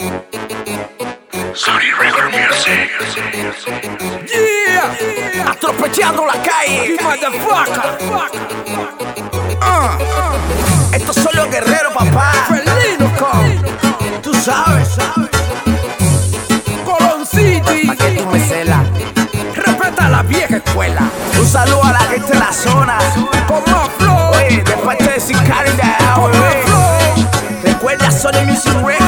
Sony Record Music. Yeah, atropellando la calle. motherfucker. Ah, estos son los guerreros, papá. Felino con. Tú sabes, sabes. Colón City. Pa' que tú me celas. Respeta la vieja escuela. Un saludo a la gente de la zona. Con más flow. Oye, de parte de de Con más flow. Recuerda Sony Music Record.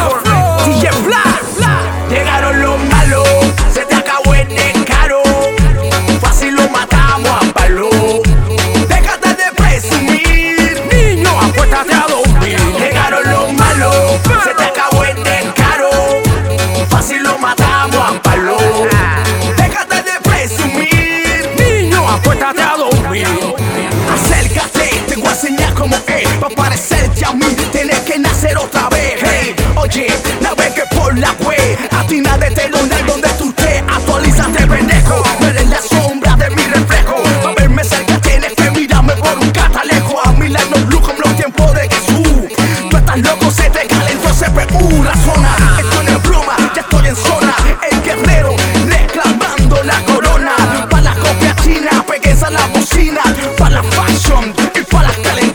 Donde tú te actualizaste, pendejo. No eres la sombra de mi reflejo. Pa' verme cerca tienes que mirarme por un catalejo. A mí la no luz como los tiempos de Jesús. Tú estás loco, se te calentó CPU, la zona. Esto no es broma, ya estoy en zona. El guerrero reclamando la corona. Pa' la copia china, pegues a la bocina. Pa' la fashion y pa' las calentonas.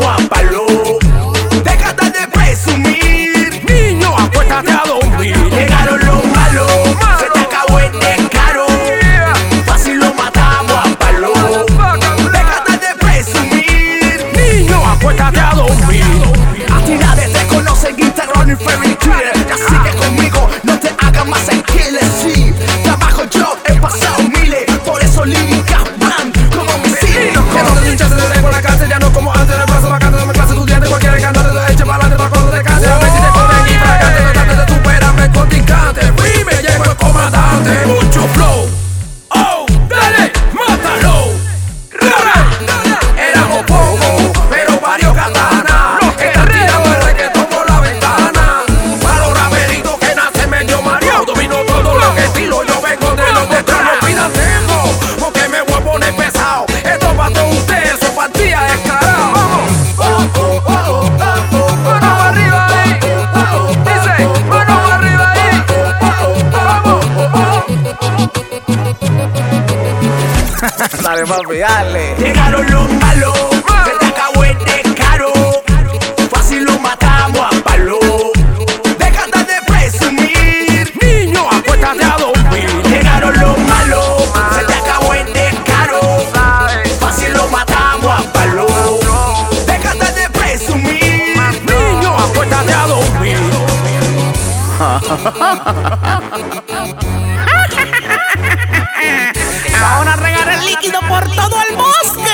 Lo matamos Llegaron los malos, se te acabó el descaro. Fácil lo matamos a palo. Déjate de presumir, niño, apuéstate a dormir. Llegaron los malos, se te acabó el descaro. Fácil lo matamos a palo. Déjate de presumir, niño, apuéstate a dormir. Ahora regar el líquido por todo el bosque.